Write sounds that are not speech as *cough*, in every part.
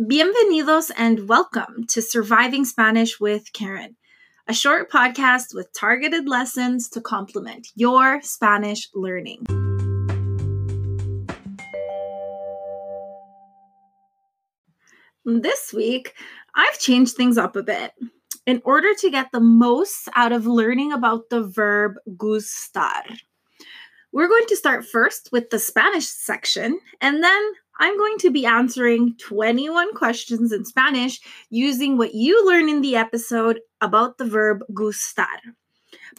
Bienvenidos and welcome to Surviving Spanish with Karen, a short podcast with targeted lessons to complement your Spanish learning. This week, I've changed things up a bit in order to get the most out of learning about the verb gustar. We're going to start first with the Spanish section, and then I'm going to be answering 21 questions in Spanish using what you learn in the episode about the verb gustar.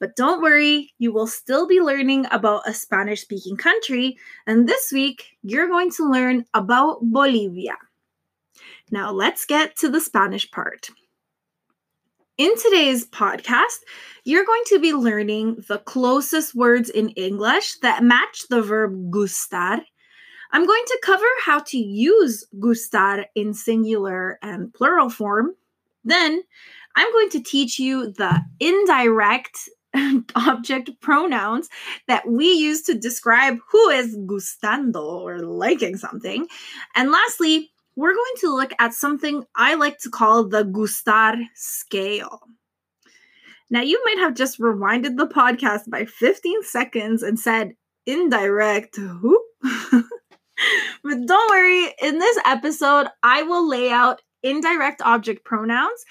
But don't worry, you will still be learning about a Spanish speaking country, and this week you're going to learn about Bolivia. Now let's get to the Spanish part. In today's podcast, you're going to be learning the closest words in English that match the verb gustar I'm going to cover how to use gustar in singular and plural form. Then I'm going to teach you the indirect *laughs* object pronouns that we use to describe who is gustando or liking something. And lastly, we're going to look at something I like to call the gustar scale. Now, you might have just rewinded the podcast by 15 seconds and said, indirect, who? *laughs* *laughs* but don't worry, in this episode, I will lay out indirect object pronouns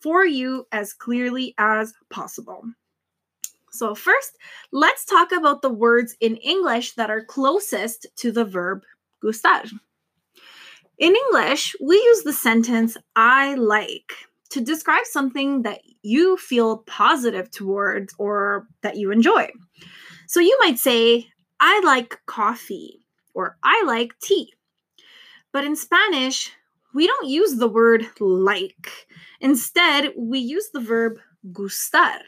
for you as clearly as possible. So, first, let's talk about the words in English that are closest to the verb gustar. In English, we use the sentence I like to describe something that you feel positive towards or that you enjoy. So you might say, I like coffee or I like tea. But in Spanish, we don't use the word like. Instead, we use the verb gustar.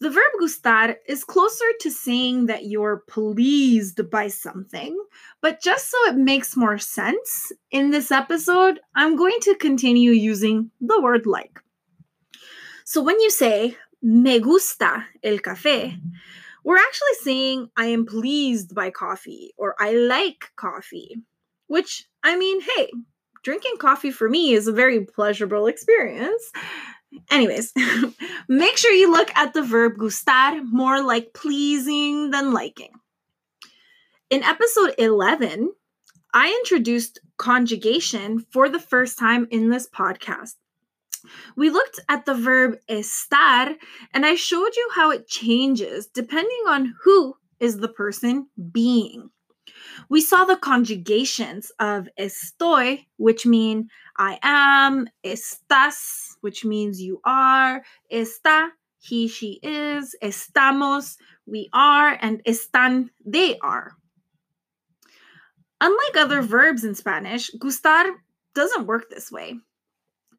The verb gustar is closer to saying that you're pleased by something, but just so it makes more sense, in this episode, I'm going to continue using the word like. So when you say, me gusta el café, we're actually saying I am pleased by coffee or I like coffee, which I mean, hey, drinking coffee for me is a very pleasurable experience. Anyways, *laughs* make sure you look at the verb gustar more like pleasing than liking. In episode 11, I introduced conjugation for the first time in this podcast. We looked at the verb estar, and I showed you how it changes depending on who is the person being. We saw the conjugations of estoy, which mean I am, estás, which means you are, está, he, she is, estamos, we are, and están, they are. Unlike other verbs in Spanish, gustar doesn't work this way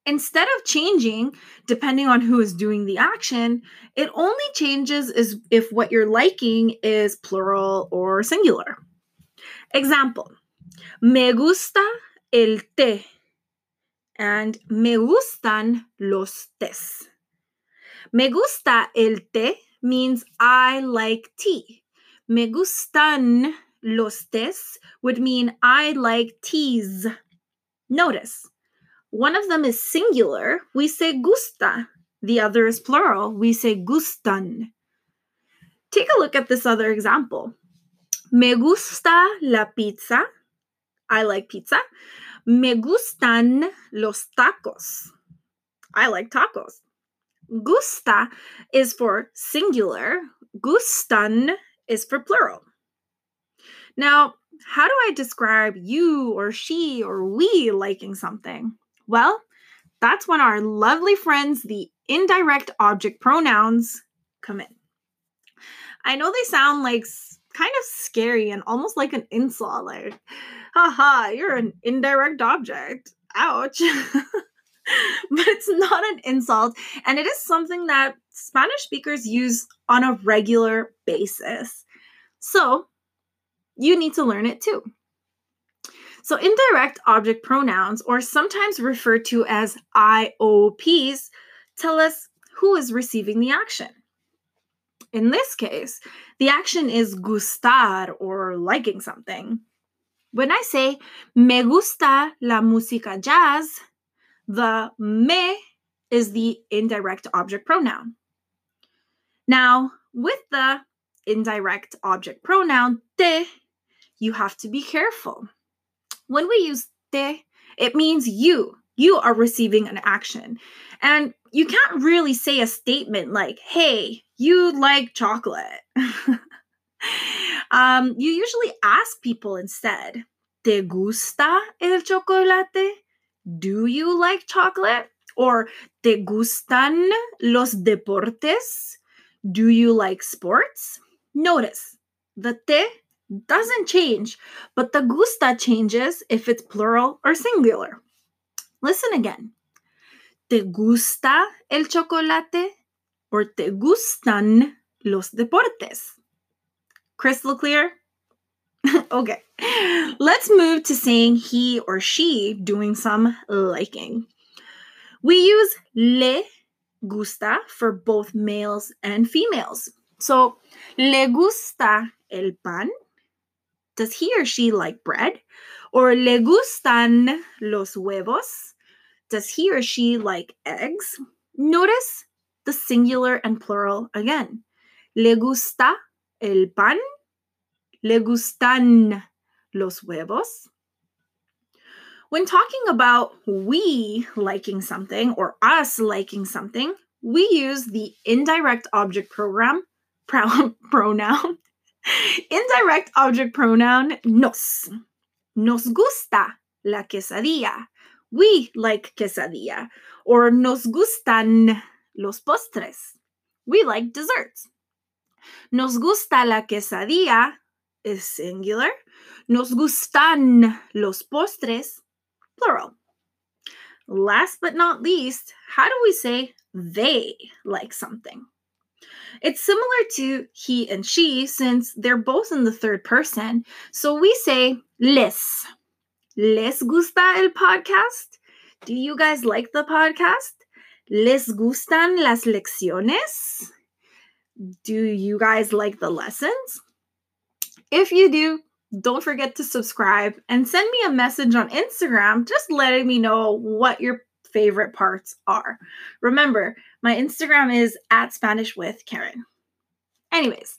instead of changing depending on who is doing the action, it only changes is if what you're liking is plural or singular. Example: Me gusta el té and me gustan los tés. Me gusta el té means I like tea. Me gustan los tés would mean I like teas. Notice one of them is singular, we say gusta. The other is plural, we say gustan. Take a look at this other example. Me gusta la pizza. I like pizza. Me gustan los tacos. I like tacos. Gusta is for singular, gustan is for plural. Now, how do I describe you or she or we liking something? Well, that's when our lovely friends, the indirect object pronouns, come in. I know they sound like kind of scary and almost like an insult, like, haha, you're an indirect object. Ouch. *laughs* but it's not an insult, and it is something that Spanish speakers use on a regular basis. So, you need to learn it too. So, indirect object pronouns, or sometimes referred to as IOPs, tell us who is receiving the action. In this case, the action is gustar or liking something. When I say me gusta la música jazz, the me is the indirect object pronoun. Now, with the indirect object pronoun te, you have to be careful. When we use te, it means you. You are receiving an action. And you can't really say a statement like, hey, you like chocolate. *laughs* um, you usually ask people instead, ¿Te gusta el chocolate? Do you like chocolate? Or ¿Te gustan los deportes? Do you like sports? Notice the te doesn't change, but the gusta changes if it's plural or singular. Listen again. ¿Te gusta el chocolate? Or ¿te gustan los deportes? Crystal clear? *laughs* okay. Let's move to saying he or she doing some liking. We use le gusta for both males and females. So, le gusta el pan? Does he or she like bread? Or le gustan los huevos? Does he or she like eggs? Notice the singular and plural again. Le gusta el pan? Le gustan los huevos? When talking about we liking something or us liking something, we use the indirect object program *laughs* pronoun. *laughs* indirect object pronoun nos. Nos gusta la quesadilla. We like quesadilla. Or nos gustan los postres. We like desserts. Nos gusta la quesadilla is singular. Nos gustan los postres plural. Last but not least, how do we say they like something? It's similar to he and she since they're both in the third person. So we say les. Les gusta el podcast? Do you guys like the podcast? Les gustan las lecciones? Do you guys like the lessons? If you do, don't forget to subscribe and send me a message on Instagram just letting me know what your favorite parts are. Remember, my Instagram is at Spanish with Karen. Anyways,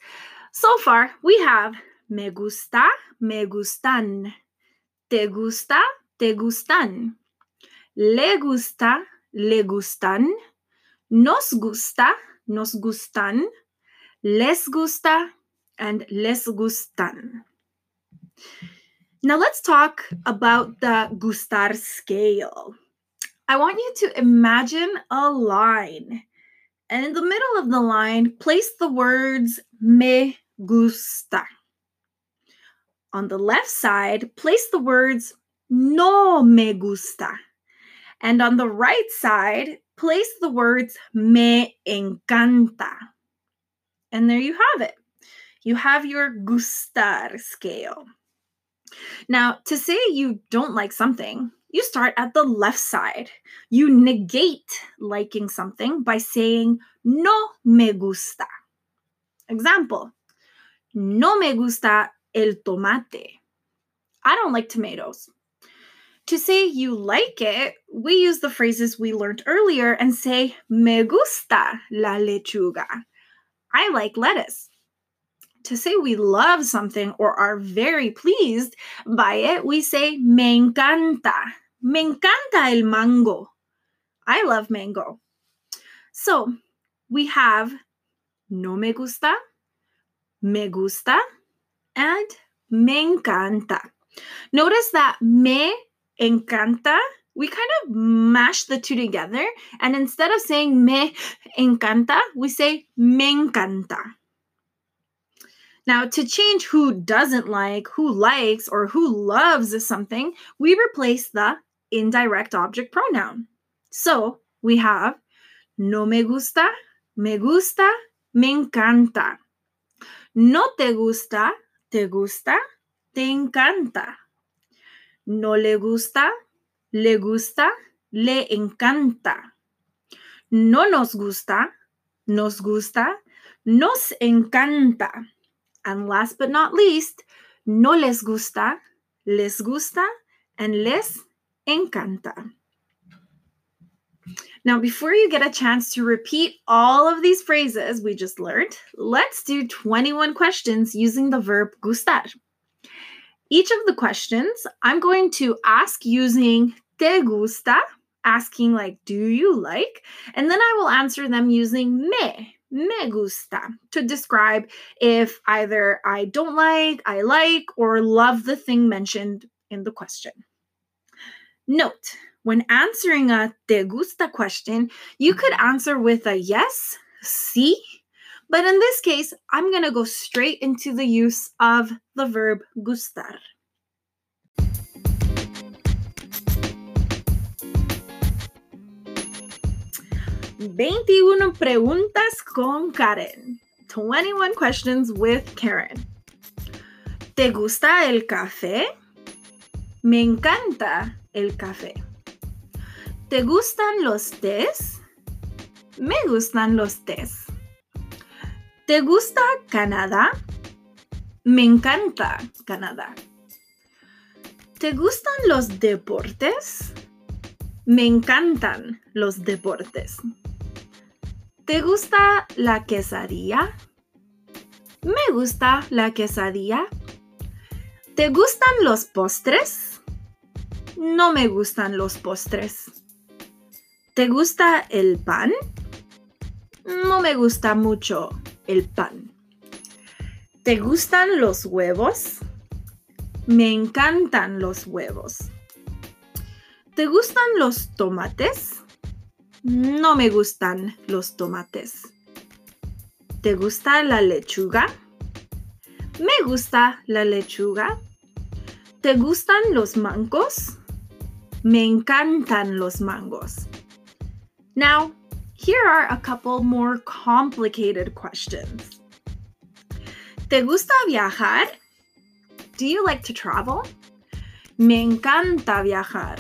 so far we have me gusta, me gustan, te gusta, te gustan, le gusta, le gustan, nos gusta, nos gustan, les gusta, and les gustan. Now let's talk about the gustar scale. I want you to imagine a line. And in the middle of the line, place the words me gusta. On the left side, place the words no me gusta. And on the right side, place the words me encanta. And there you have it. You have your gustar scale. Now, to say you don't like something, you start at the left side. You negate liking something by saying no me gusta. Example No me gusta el tomate. I don't like tomatoes. To say you like it, we use the phrases we learned earlier and say me gusta la lechuga. I like lettuce to say we love something or are very pleased by it, we say me encanta. Me encanta el mango. I love mango. So we have no me gusta, me gusta, and me encanta. Notice that me encanta, we kind of mash the two together. And instead of saying me encanta, we say me encanta. Now, to change who doesn't like, who likes, or who loves something, we replace the indirect object pronoun. So we have no me gusta, me gusta, me encanta. No te gusta, te gusta, te encanta. No le gusta, le gusta, le encanta. No nos gusta, nos gusta, nos encanta. And last but not least, no les gusta, les gusta, and les encanta. Now, before you get a chance to repeat all of these phrases we just learned, let's do 21 questions using the verb gustar. Each of the questions I'm going to ask using te gusta, asking like, do you like? And then I will answer them using me, me gusta, to describe if either I don't like, I like, or love the thing mentioned in the question. Note, when answering a te gusta question, you could answer with a yes, sí, but in this case, I'm going to go straight into the use of the verb gustar. Veintiuno preguntas con Karen. 21 questions with Karen. ¿Te gusta el café? Me encanta el café. ¿Te gustan los tés? Me gustan los tés. ¿Te gusta Canadá? Me encanta Canadá. ¿Te gustan los deportes? Me encantan los deportes. ¿Te gusta la quesadilla? Me gusta la quesadilla. ¿Te gustan los postres? No me gustan los postres. ¿Te gusta el pan? No me gusta mucho el pan. ¿Te gustan los huevos? Me encantan los huevos. ¿Te gustan los tomates? No me gustan los tomates. ¿Te gusta la lechuga? Me gusta la lechuga. ¿Te gustan los mangos? Me encantan los mangos. Now, here are a couple more complicated questions. ¿Te gusta viajar? Do you like to travel? Me encanta viajar.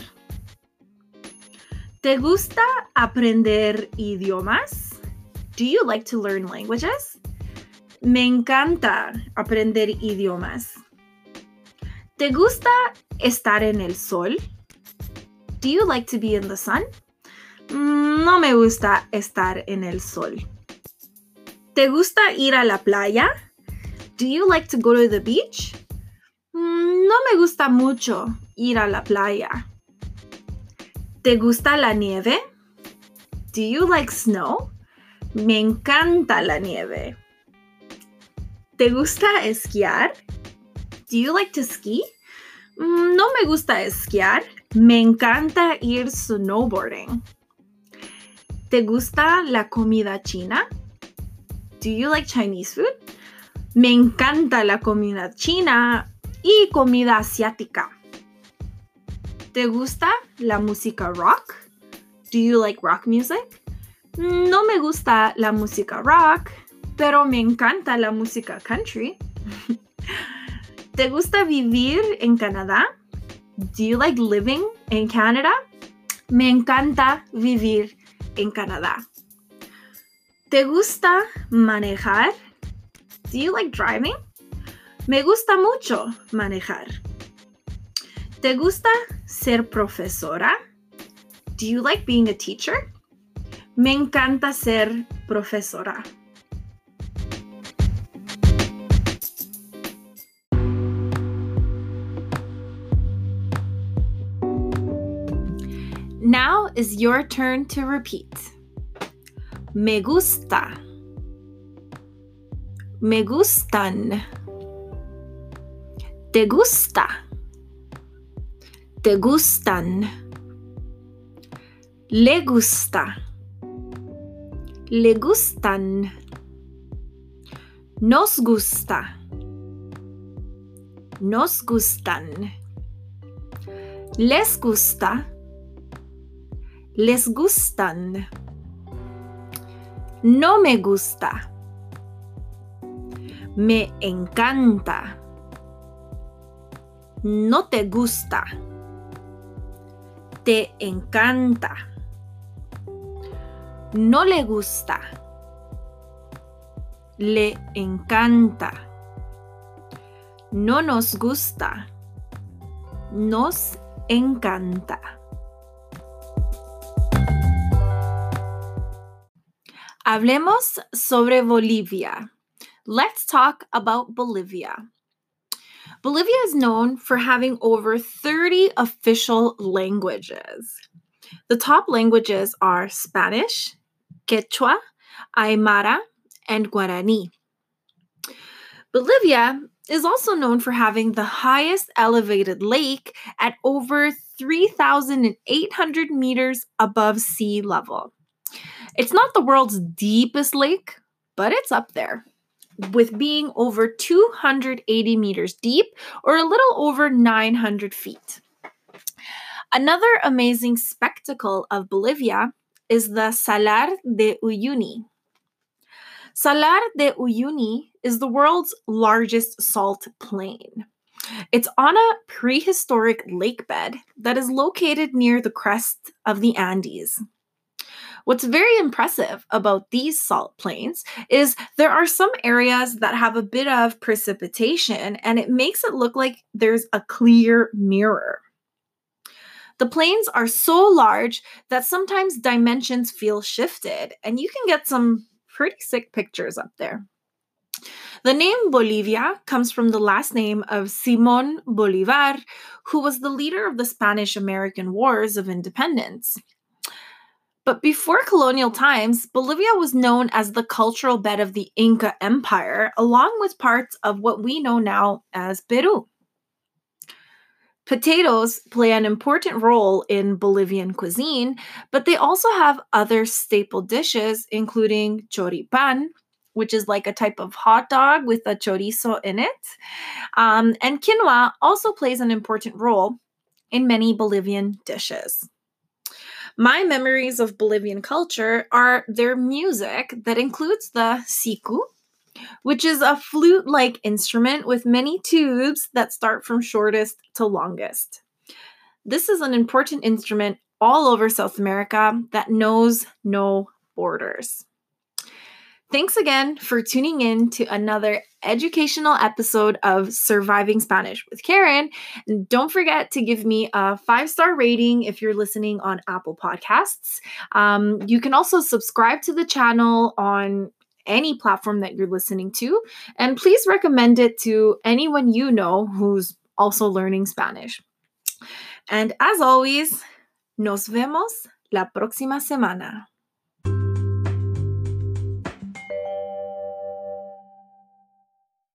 ¿Te gusta aprender idiomas? Do you like to learn languages? Me encanta aprender idiomas. ¿Te gusta estar en el sol? Do you like to be in the sun? Mm, no me gusta estar en el sol. ¿Te gusta ir a la playa? Do you like to go to the beach? Mm, no me gusta mucho ir a la playa. ¿Te gusta la nieve? Do you like snow? Me encanta la nieve. ¿Te gusta esquiar? Do you like to ski? Mm, no me gusta esquiar. Me encanta ir snowboarding. ¿Te gusta la comida china? Do you like Chinese food? Me encanta la comida china y comida asiática. ¿Te gusta la música rock? Do you like rock music? No me gusta la música rock, pero me encanta la música country. *laughs* ¿Te gusta vivir en Canadá? Do you like living in Canada? Me encanta vivir en Canadá. ¿Te gusta manejar? Do you like driving? Me gusta mucho manejar. ¿Te gusta ser profesora? Do you like being a teacher? Me encanta ser profesora. Now is your turn to repeat. Me gusta. Me gustan. Te gusta. Te gustan. Le gusta. Le gustan. Nos gusta. Nos gustan. Les gusta les gustan. No me gusta. Me encanta. No te gusta. Te encanta. No le gusta. Le encanta. No nos gusta. nos encanta. Hablemos sobre Bolivia. Let's talk about Bolivia. Bolivia is known for having over 30 official languages. The top languages are Spanish, Quechua, Aymara, and Guarani. Bolivia is also known for having the highest elevated lake at over 3,800 meters above sea level. It's not the world's deepest lake, but it's up there, with being over 280 meters deep or a little over 900 feet. Another amazing spectacle of Bolivia is the Salar de Uyuni. Salar de Uyuni is the world's largest salt plain. It's on a prehistoric lake bed that is located near the crest of the Andes. What's very impressive about these salt plains is there are some areas that have a bit of precipitation and it makes it look like there's a clear mirror. The plains are so large that sometimes dimensions feel shifted, and you can get some pretty sick pictures up there. The name Bolivia comes from the last name of Simon Bolivar, who was the leader of the Spanish American Wars of Independence. But before colonial times, Bolivia was known as the cultural bed of the Inca Empire, along with parts of what we know now as Peru. Potatoes play an important role in Bolivian cuisine, but they also have other staple dishes, including choripan, which is like a type of hot dog with a chorizo in it. Um, and quinoa also plays an important role in many Bolivian dishes. My memories of Bolivian culture are their music that includes the siku, which is a flute like instrument with many tubes that start from shortest to longest. This is an important instrument all over South America that knows no borders. Thanks again for tuning in to another educational episode of Surviving Spanish with Karen. And don't forget to give me a five star rating if you're listening on Apple Podcasts. Um, you can also subscribe to the channel on any platform that you're listening to. And please recommend it to anyone you know who's also learning Spanish. And as always, nos vemos la próxima semana.